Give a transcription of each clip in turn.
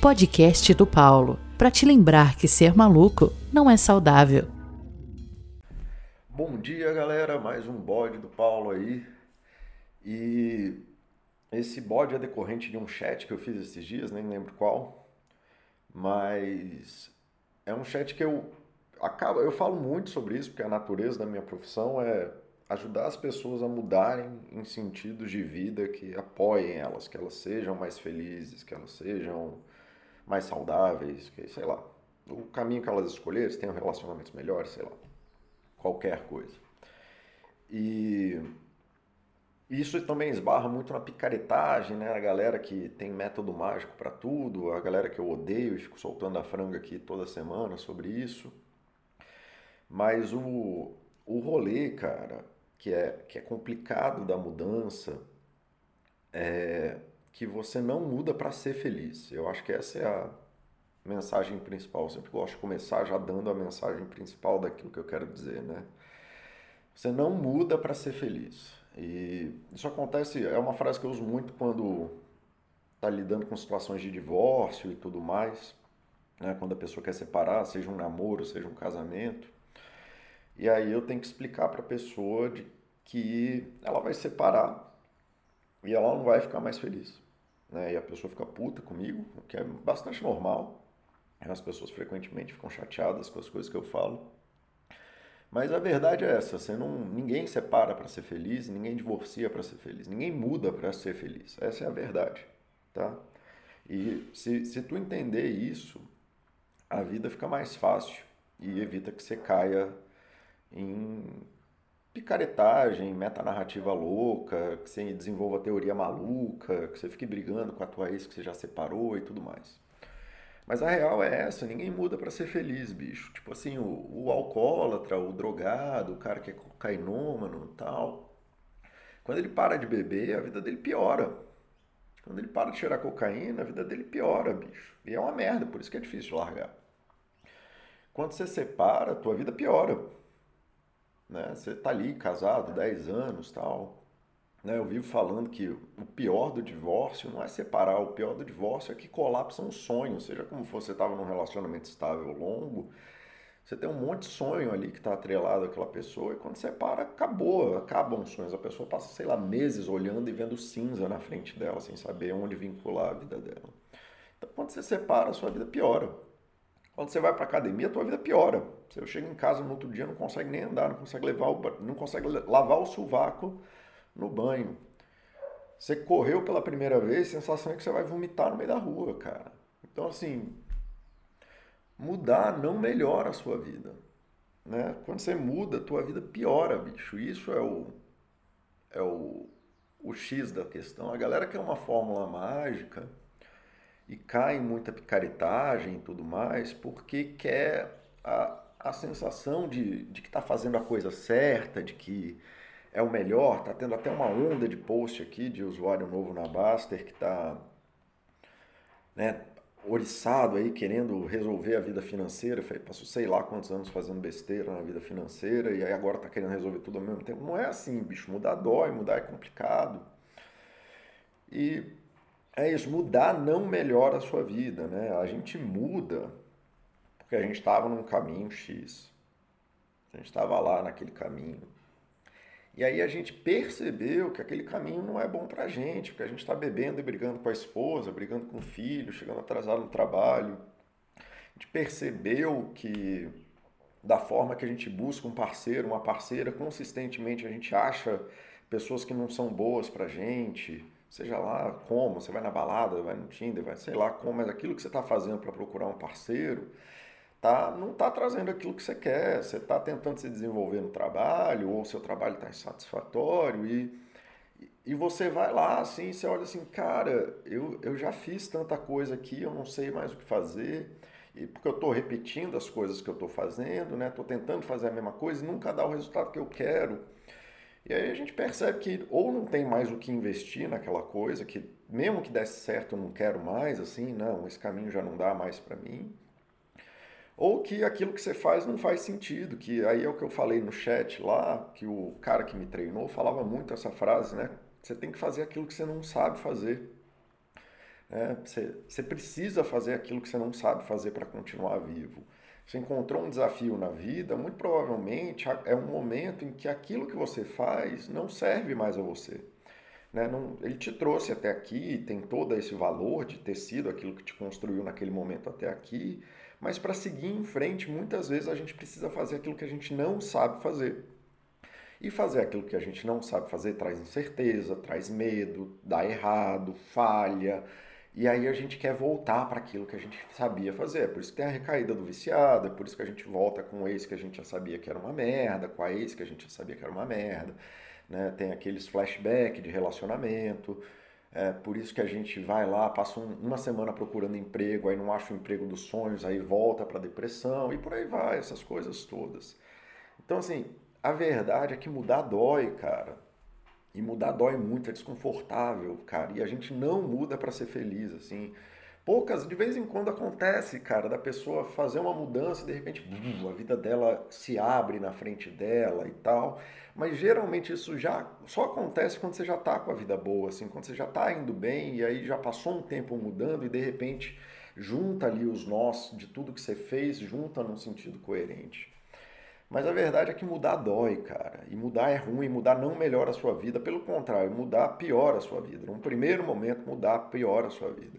podcast do Paulo, para te lembrar que ser maluco não é saudável. Bom dia, galera. Mais um bode do Paulo aí. E esse bode é decorrente de um chat que eu fiz esses dias, nem lembro qual, mas é um chat que eu acaba, eu falo muito sobre isso porque a natureza da minha profissão é ajudar as pessoas a mudarem em sentidos de vida que apoiem elas, que elas sejam mais felizes, que elas sejam mais saudáveis, que sei lá, o caminho que elas escolherem, tenham relacionamentos melhores, sei lá, qualquer coisa. E isso também esbarra muito na picaretagem, né? A galera que tem método mágico para tudo, a galera que eu odeio e fico soltando a franga aqui toda semana sobre isso. Mas o, o rolê, cara, que é, que é complicado da mudança é que você não muda para ser feliz. Eu acho que essa é a mensagem principal. Eu sempre gosto de começar já dando a mensagem principal daquilo que eu quero dizer, né? Você não muda para ser feliz. E isso acontece, é uma frase que eu uso muito quando está lidando com situações de divórcio e tudo mais, né? quando a pessoa quer separar, seja um namoro, seja um casamento. E aí eu tenho que explicar para a pessoa de que ela vai separar e ela não vai ficar mais feliz. Né? E a pessoa fica puta comigo, o que é bastante normal. As pessoas frequentemente ficam chateadas com as coisas que eu falo. Mas a verdade é essa, você não, ninguém separa para ser feliz, ninguém divorcia para ser feliz, ninguém muda para ser feliz. Essa é a verdade, tá? E se, se tu entender isso, a vida fica mais fácil e evita que você caia em picaretagem, metanarrativa louca, que você desenvolva teoria maluca, que você fique brigando com a tua ex que você já separou e tudo mais. Mas a real é essa, ninguém muda para ser feliz, bicho. Tipo assim, o, o alcoólatra, o drogado, o cara que é cocainômano e tal. Quando ele para de beber, a vida dele piora. Quando ele para de cheirar cocaína, a vida dele piora, bicho. E é uma merda, por isso que é difícil de largar. Quando você separa, a tua vida piora. Né? Você tá ali casado 10 anos tal. Né? Eu vivo falando que o pior do divórcio não é separar, o pior do divórcio é que colapsa um sonho. Seja como você estava num relacionamento estável longo, você tem um monte de sonho ali que está atrelado àquela pessoa, e quando separa, acabou, acabam os sonhos. A pessoa passa, sei lá, meses olhando e vendo cinza na frente dela, sem saber onde vincular a vida dela. Então, quando você separa, a sua vida piora. Quando você vai para academia, a tua vida piora. Você chega em casa no outro dia, não consegue nem andar, não consegue levar o, não consegue lavar o sovaco no banho. Você correu pela primeira vez, a sensação é que você vai vomitar no meio da rua, cara. Então assim, mudar não melhora a sua vida, né? Quando você muda, a tua vida piora, bicho. Isso é o é o, o X da questão. A galera quer uma fórmula mágica e cai muita picaretagem e tudo mais, porque quer a, a sensação de, de que está fazendo a coisa certa, de que é o melhor. Está tendo até uma onda de post aqui de usuário novo na Baster que está né, oriçado aí, querendo resolver a vida financeira. Passou sei lá quantos anos fazendo besteira na vida financeira e aí agora está querendo resolver tudo ao mesmo tempo. Não é assim, bicho. Mudar dói, mudar é complicado. E é isso, mudar não melhora a sua vida, né? A gente muda porque a gente estava num caminho X. A gente estava lá naquele caminho. E aí a gente percebeu que aquele caminho não é bom pra gente, porque a gente está bebendo e brigando com a esposa, brigando com o filho, chegando atrasado no trabalho. A gente percebeu que da forma que a gente busca um parceiro, uma parceira, consistentemente a gente acha pessoas que não são boas pra gente seja lá como, você vai na balada, vai no Tinder, vai sei lá como, mas aquilo que você está fazendo para procurar um parceiro, tá, não está trazendo aquilo que você quer, você está tentando se desenvolver no trabalho, ou seu trabalho está insatisfatório, e, e você vai lá assim, você olha assim, cara, eu, eu já fiz tanta coisa aqui, eu não sei mais o que fazer, e porque eu estou repetindo as coisas que eu estou fazendo, né? Estou tentando fazer a mesma coisa e nunca dá o resultado que eu quero. E aí a gente percebe que ou não tem mais o que investir naquela coisa, que mesmo que desse certo eu não quero mais, assim, não, esse caminho já não dá mais para mim. Ou que aquilo que você faz não faz sentido, que aí é o que eu falei no chat lá, que o cara que me treinou falava muito essa frase, né? Você tem que fazer aquilo que você não sabe fazer. Né? Você, você precisa fazer aquilo que você não sabe fazer para continuar vivo. Você encontrou um desafio na vida, muito provavelmente é um momento em que aquilo que você faz não serve mais a você. Né? Não, ele te trouxe até aqui, tem todo esse valor de ter sido aquilo que te construiu naquele momento até aqui, mas para seguir em frente, muitas vezes a gente precisa fazer aquilo que a gente não sabe fazer. E fazer aquilo que a gente não sabe fazer traz incerteza, traz medo, dá errado, falha, e aí a gente quer voltar para aquilo que a gente sabia fazer. É por isso que tem a recaída do viciado, é por isso que a gente volta com o ex que a gente já sabia que era uma merda, com a ex que a gente já sabia que era uma merda. Né? Tem aqueles flashbacks de relacionamento. É por isso que a gente vai lá, passa um, uma semana procurando emprego, aí não acha o emprego dos sonhos, aí volta para depressão e por aí vai, essas coisas todas. Então, assim, a verdade é que mudar dói, cara. E mudar dói muito, é desconfortável, cara. E a gente não muda para ser feliz, assim. Poucas, de vez em quando acontece, cara, da pessoa fazer uma mudança e de repente a vida dela se abre na frente dela e tal. Mas geralmente isso já só acontece quando você já tá com a vida boa, assim, quando você já tá indo bem e aí já passou um tempo mudando e de repente junta ali os nós de tudo que você fez, junta num sentido coerente. Mas a verdade é que mudar dói, cara. E mudar é ruim, mudar não melhora a sua vida. Pelo contrário, mudar piora a sua vida. Num primeiro momento, mudar piora a sua vida.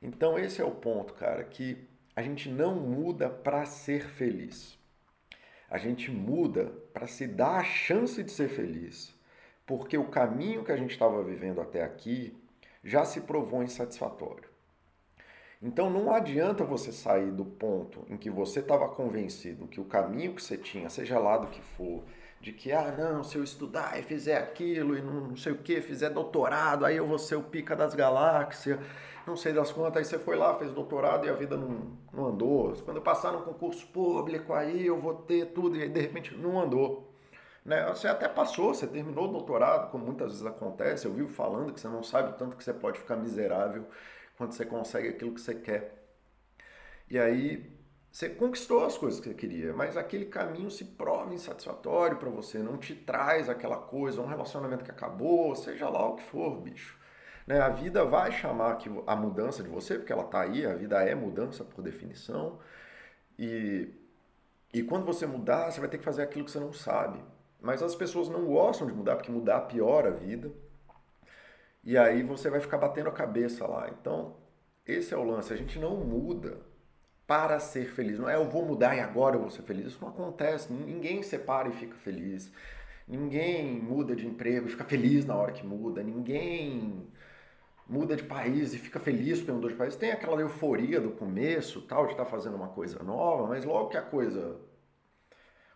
Então esse é o ponto, cara, que a gente não muda para ser feliz. A gente muda para se dar a chance de ser feliz. Porque o caminho que a gente estava vivendo até aqui já se provou insatisfatório. Então não adianta você sair do ponto em que você estava convencido que o caminho que você tinha, seja lá do que for, de que, ah, não, se eu estudar e fizer aquilo e não sei o que, fizer doutorado, aí eu vou ser o pica das galáxias, não sei das quantas, aí você foi lá, fez doutorado e a vida não, não andou. Quando eu passar no concurso público, aí eu vou ter tudo e aí de repente não andou. Né? Você até passou, você terminou o doutorado, como muitas vezes acontece, eu vivo falando que você não sabe o tanto que você pode ficar miserável quando você consegue aquilo que você quer. E aí você conquistou as coisas que você queria, mas aquele caminho se prova insatisfatório para você, não te traz aquela coisa, um relacionamento que acabou, seja lá o que for, bicho. Né? A vida vai chamar a mudança de você, porque ela está aí, a vida é mudança por definição. E, e quando você mudar, você vai ter que fazer aquilo que você não sabe. Mas as pessoas não gostam de mudar, porque mudar piora a vida. E aí você vai ficar batendo a cabeça lá. Então, esse é o lance. A gente não muda para ser feliz. Não é eu vou mudar e agora eu vou ser feliz. Isso não acontece. Ninguém separa e fica feliz. Ninguém muda de emprego e fica feliz na hora que muda. Ninguém muda de país e fica feliz porque mudou de país. Tem aquela euforia do começo, tal, de estar tá fazendo uma coisa nova, mas logo que a coisa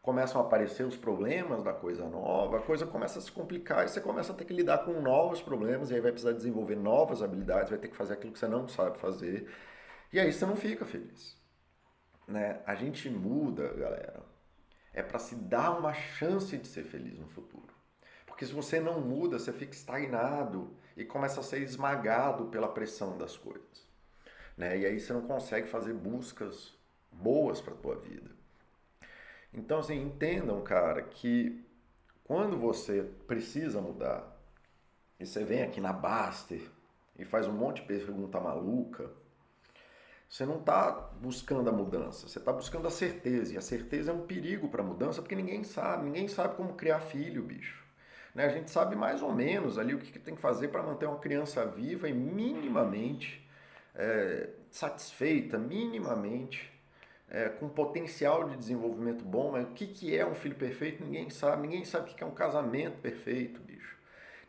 começam a aparecer os problemas da coisa nova, a coisa começa a se complicar e você começa a ter que lidar com novos problemas e aí vai precisar desenvolver novas habilidades, vai ter que fazer aquilo que você não sabe fazer. E aí você não fica feliz. Né? A gente muda, galera. É para se dar uma chance de ser feliz no futuro. Porque se você não muda, você fica estagnado e começa a ser esmagado pela pressão das coisas. Né? E aí você não consegue fazer buscas boas para a tua vida. Então, assim, entendam, cara, que quando você precisa mudar e você vem aqui na Baster e faz um monte de pergunta maluca, você não está buscando a mudança, você está buscando a certeza. E a certeza é um perigo para a mudança porque ninguém sabe, ninguém sabe como criar filho, bicho. Né? A gente sabe mais ou menos ali o que tem que fazer para manter uma criança viva e minimamente é, satisfeita, minimamente é, com potencial de desenvolvimento bom, mas o que, que é um filho perfeito ninguém sabe. Ninguém sabe o que é um casamento perfeito, bicho.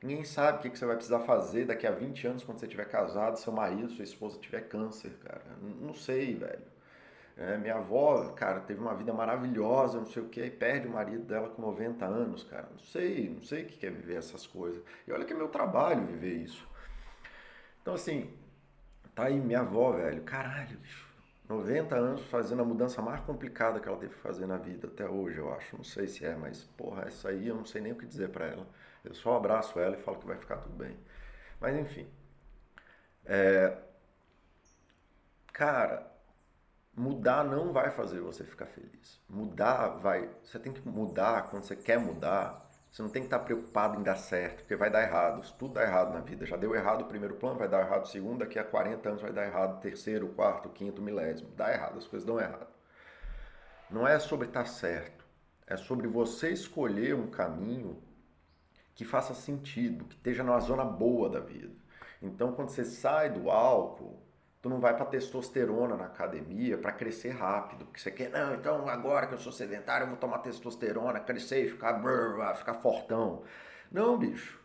Ninguém sabe o que, que você vai precisar fazer daqui a 20 anos quando você estiver casado, seu marido, sua esposa tiver câncer, cara. Não sei, velho. É, minha avó, cara, teve uma vida maravilhosa, não sei o que, e perde o marido dela com 90 anos, cara. Não sei, não sei o que é viver essas coisas. E olha que é meu trabalho viver isso. Então, assim, tá aí minha avó, velho. Caralho, bicho 90 anos fazendo a mudança mais complicada que ela teve que fazer na vida até hoje, eu acho. Não sei se é, mas porra, essa aí eu não sei nem o que dizer para ela. Eu só abraço ela e falo que vai ficar tudo bem. Mas enfim. É... Cara, mudar não vai fazer você ficar feliz. Mudar vai. Você tem que mudar quando você quer mudar. Você não tem que estar preocupado em dar certo, porque vai dar errado. Tudo dá errado na vida. Já deu errado o primeiro plano, vai dar errado o segundo, daqui a 40 anos vai dar errado o terceiro, quarto, quinto, milésimo. Dá errado, as coisas dão errado. Não é sobre estar certo, é sobre você escolher um caminho que faça sentido, que esteja na zona boa da vida. Então, quando você sai do álcool, tu não vai para testosterona na academia para crescer rápido, porque você quer, não, então agora que eu sou sedentário, eu vou tomar testosterona, crescer e ficar, brrr, ficar fortão. Não, bicho.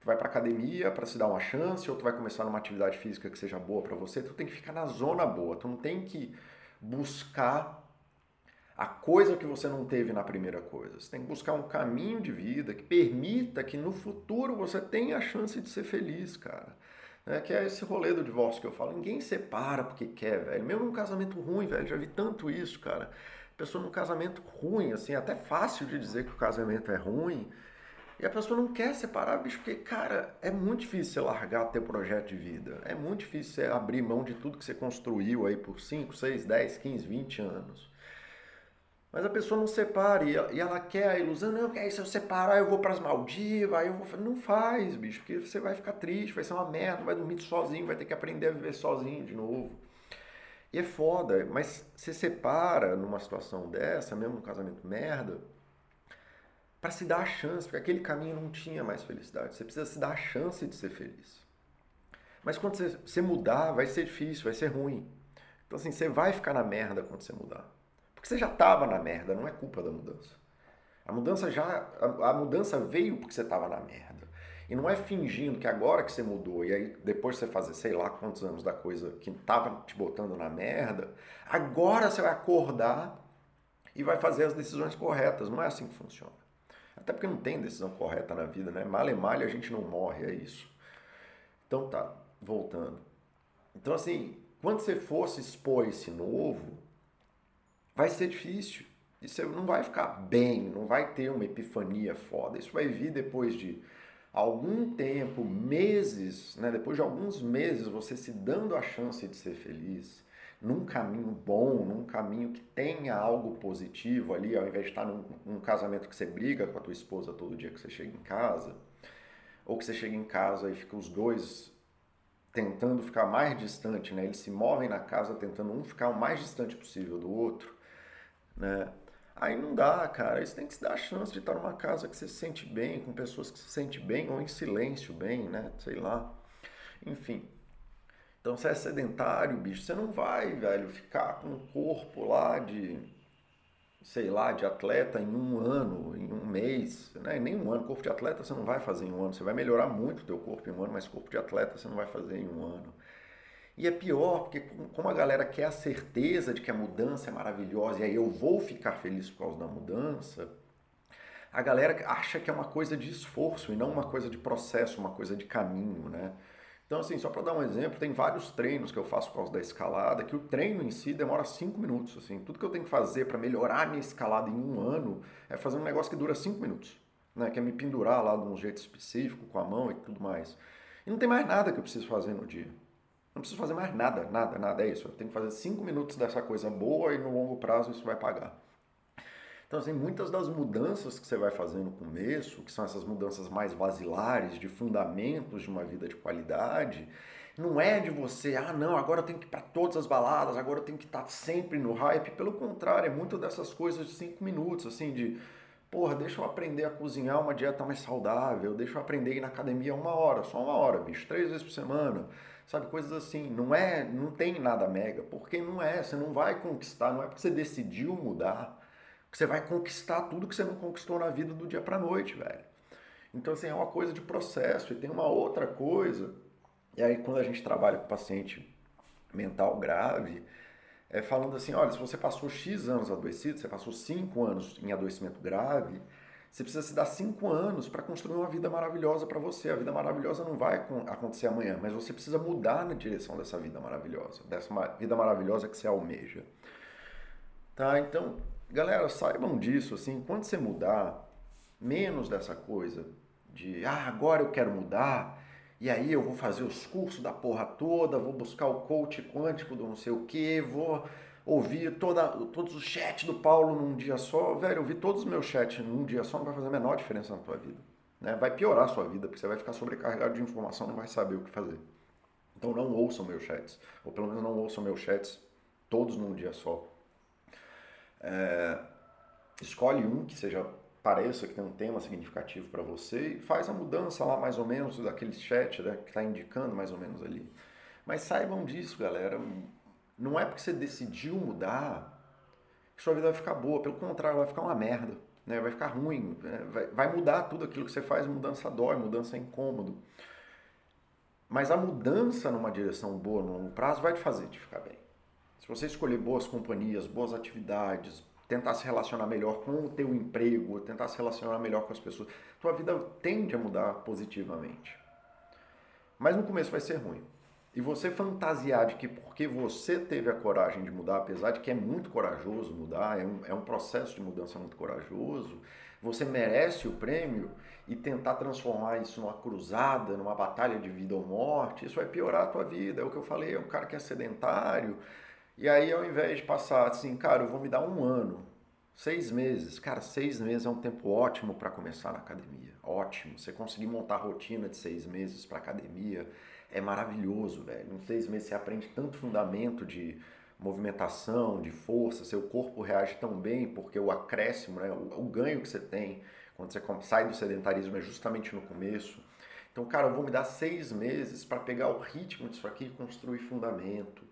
Tu vai para academia para se dar uma chance, ou tu vai começar numa atividade física que seja boa para você, tu tem que ficar na zona boa, tu não tem que buscar a coisa que você não teve na primeira coisa. Você tem que buscar um caminho de vida que permita que no futuro você tenha a chance de ser feliz, cara. É, que é esse rolê do divórcio que eu falo. Ninguém separa porque quer, velho. Mesmo num casamento ruim, velho. Já vi tanto isso, cara. Pessoa num casamento ruim, assim, até fácil de dizer que o casamento é ruim. E a pessoa não quer separar, bicho, porque, cara, é muito difícil você largar teu projeto de vida. É muito difícil você abrir mão de tudo que você construiu aí por 5, 6, 10, 15, 20 anos. Mas a pessoa não separa e ela, quer a ilusão, não, porque aí se eu separar eu vou para as Maldivas, aí eu vou. Não faz, bicho, porque você vai ficar triste, vai ser uma merda, vai dormir sozinho, vai ter que aprender a viver sozinho de novo. E é foda, mas você separa numa situação dessa, mesmo num casamento merda, para se dar a chance, porque aquele caminho não tinha mais felicidade. Você precisa se dar a chance de ser feliz. Mas quando você, você mudar, vai ser difícil, vai ser ruim. Então, assim, você vai ficar na merda quando você mudar. Porque você já estava na merda, não é culpa da mudança. A mudança já a, a mudança veio porque você estava na merda. E não é fingindo que agora que você mudou e aí depois você fazer sei lá quantos anos da coisa que estava te botando na merda, agora você vai acordar e vai fazer as decisões corretas. Não é assim que funciona. Até porque não tem decisão correta na vida, né? Mal e mal a gente não morre, é isso. Então tá, voltando. Então assim, quando você for se expor esse novo, vai ser difícil. E você não vai ficar bem, não vai ter uma epifania foda. Isso vai vir depois de algum tempo, meses, né? depois de alguns meses, você se dando a chance de ser feliz, num caminho bom, num caminho que tenha algo positivo ali, ao invés de estar num, num casamento que você briga com a tua esposa todo dia que você chega em casa, ou que você chega em casa e fica os dois tentando ficar mais distante, né? Eles se movem na casa tentando um ficar o mais distante possível do outro né? Aí não dá, cara. Isso tem que se dar a chance de estar numa casa que você se sente bem, com pessoas que se sente bem ou em silêncio bem, né? Sei lá. Enfim. Então, se é sedentário, bicho, você não vai, velho, ficar com um corpo lá de, sei lá, de atleta em um ano, em um mês, né? Nem um ano. Corpo de atleta você não vai fazer em um ano. Você vai melhorar muito o teu corpo em um ano, mas corpo de atleta você não vai fazer em um ano. E é pior, porque como a galera quer a certeza de que a mudança é maravilhosa e aí eu vou ficar feliz por causa da mudança, a galera acha que é uma coisa de esforço e não uma coisa de processo, uma coisa de caminho, né? Então, assim, só para dar um exemplo, tem vários treinos que eu faço por causa da escalada, que o treino em si demora cinco minutos. Assim, tudo que eu tenho que fazer para melhorar minha escalada em um ano é fazer um negócio que dura cinco minutos, né? Que é me pendurar lá de um jeito específico, com a mão e tudo mais. E não tem mais nada que eu preciso fazer no dia. Não preciso fazer mais nada, nada, nada. É isso. Eu tenho que fazer cinco minutos dessa coisa boa e no longo prazo isso vai pagar. Então, assim, muitas das mudanças que você vai fazer no começo, que são essas mudanças mais basilares, de fundamentos de uma vida de qualidade, não é de você, ah, não, agora eu tenho que ir para todas as baladas, agora eu tenho que estar sempre no hype. Pelo contrário, é muito dessas coisas de cinco minutos, assim, de, porra, deixa eu aprender a cozinhar uma dieta mais saudável, deixa eu aprender a ir na academia uma hora, só uma hora, bicho, três vezes por semana sabe? Coisas assim. Não é, não tem nada mega, porque não é. Você não vai conquistar, não é porque você decidiu mudar que você vai conquistar tudo que você não conquistou na vida do dia para noite, velho. Então, assim, é uma coisa de processo. E tem uma outra coisa, e aí quando a gente trabalha com paciente mental grave, é falando assim, olha, se você passou X anos adoecido, você passou 5 anos em adoecimento grave, você precisa se dar cinco anos para construir uma vida maravilhosa para você. A vida maravilhosa não vai acontecer amanhã, mas você precisa mudar na direção dessa vida maravilhosa, dessa vida maravilhosa que você almeja. Tá? Então, galera, saibam disso, assim, quando você mudar, menos dessa coisa de, ah, agora eu quero mudar, e aí eu vou fazer os cursos da porra toda, vou buscar o coach quântico do não sei o que, vou ouvir toda, todos os chats do Paulo num dia só, velho, ouvir todos os meus chats num dia só não vai fazer a menor diferença na tua vida. Né? Vai piorar a sua vida, porque você vai ficar sobrecarregado de informação, não vai saber o que fazer. Então não ouçam meus chats, ou pelo menos não ouçam meus chats todos num dia só. É, escolhe um que seja pareça que tem um tema significativo para você e faz a mudança lá mais ou menos daquele chat né, que está indicando mais ou menos ali. Mas saibam disso, galera. Não é porque você decidiu mudar que sua vida vai ficar boa. Pelo contrário, vai ficar uma merda. Né? Vai ficar ruim. Né? Vai, vai mudar tudo aquilo que você faz. Mudança dói, mudança é incômodo. Mas a mudança numa direção boa no longo prazo vai te fazer te ficar bem. Se você escolher boas companhias, boas atividades, tentar se relacionar melhor com o teu emprego, tentar se relacionar melhor com as pessoas, tua vida tende a mudar positivamente. Mas no começo vai ser ruim. E você fantasiar de que porque você teve a coragem de mudar, apesar de que é muito corajoso mudar, é um, é um processo de mudança muito corajoso, você merece o prêmio e tentar transformar isso numa cruzada, numa batalha de vida ou morte, isso vai piorar a tua vida. É o que eu falei, é um cara que é sedentário, e aí, ao invés de passar assim, cara, eu vou me dar um ano, seis meses. Cara, seis meses é um tempo ótimo para começar na academia. Ótimo. Você conseguir montar rotina de seis meses para academia é maravilhoso, velho. Em seis meses você aprende tanto fundamento de movimentação, de força, seu corpo reage tão bem porque o acréscimo, né, o, o ganho que você tem quando você sai do sedentarismo é justamente no começo. Então, cara, eu vou me dar seis meses para pegar o ritmo disso aqui e construir fundamento.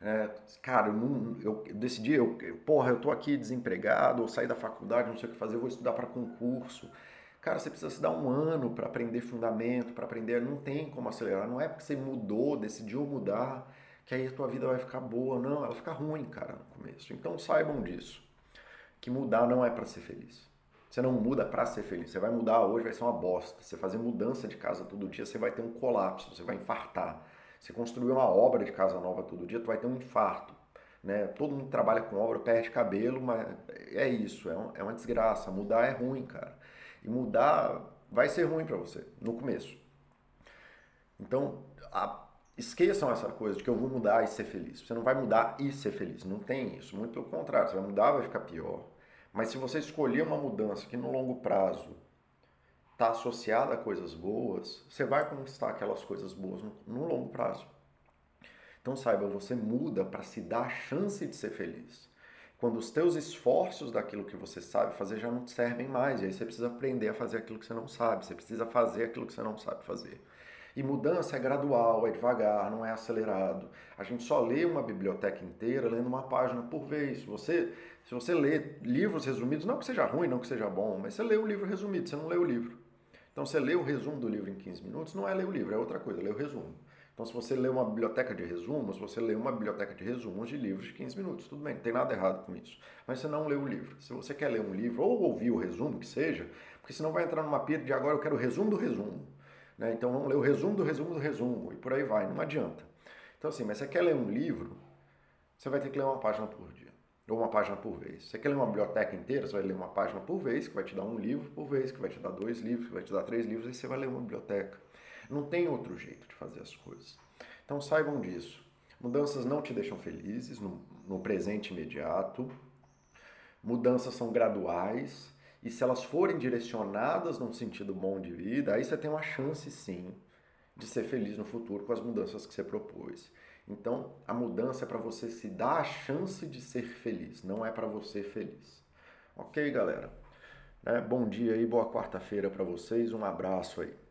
É, cara, eu, não, eu decidi, eu, porra, eu tô aqui desempregado, ou saí da faculdade, não sei o que fazer, eu vou estudar para concurso. Cara, você precisa se dar um ano para aprender fundamento, para aprender, não tem como acelerar. Não é porque você mudou, decidiu mudar, que aí a tua vida vai ficar boa. Não, ela fica ruim, cara, no começo. Então saibam disso, que mudar não é para ser feliz. Você não muda para ser feliz. Você vai mudar hoje, vai ser uma bosta. Você fazer mudança de casa todo dia, você vai ter um colapso, você vai infartar. Você construir uma obra de casa nova todo dia, tu vai ter um infarto. Né? Todo mundo trabalha com obra perde cabelo, mas é isso, é, um, é uma desgraça. Mudar é ruim, cara. E mudar vai ser ruim para você no começo. Então, a, esqueçam essa coisa de que eu vou mudar e ser feliz. Você não vai mudar e ser feliz. Não tem isso. Muito pelo contrário, você vai mudar, vai ficar pior. Mas se você escolher uma mudança que no longo prazo está associada a coisas boas, você vai conquistar aquelas coisas boas no, no longo prazo. Então saiba, você muda para se dar a chance de ser feliz. Quando os teus esforços daquilo que você sabe fazer já não te servem mais, e aí você precisa aprender a fazer aquilo que você não sabe, você precisa fazer aquilo que você não sabe fazer. E mudança é gradual, é devagar, não é acelerado. A gente só lê uma biblioteca inteira lendo uma página por vez. Se você, se você lê livros resumidos, não que seja ruim, não que seja bom, mas você lê o livro resumido, você não lê o livro. Então, você lê o resumo do livro em 15 minutos, não é ler o livro, é outra coisa, é ler o resumo. Então, se você lê uma biblioteca de resumos, você lê uma biblioteca de resumos de livros de 15 minutos. Tudo bem, não tem nada errado com isso. Mas você não lê o livro. Se você quer ler um livro, ou ouvir o resumo, que seja, porque senão vai entrar numa pira de agora eu quero o resumo do resumo. Né? Então, vamos ler o resumo do resumo do resumo, e por aí vai, não adianta. Então, assim, mas você quer ler um livro, você vai ter que ler uma página por dia ou uma página por vez. Você quer ler uma biblioteca inteira, você vai ler uma página por vez, que vai te dar um livro por vez, que vai te dar dois livros, que vai te dar três livros, aí você vai ler uma biblioteca. Não tem outro jeito de fazer as coisas. Então saibam disso. Mudanças não te deixam felizes no, no presente imediato. Mudanças são graduais. E se elas forem direcionadas num sentido bom de vida, aí você tem uma chance sim de ser feliz no futuro com as mudanças que você propôs. Então, a mudança é para você se dar a chance de ser feliz, não é para você feliz. Ok, galera? É, bom dia e boa quarta-feira para vocês. Um abraço aí.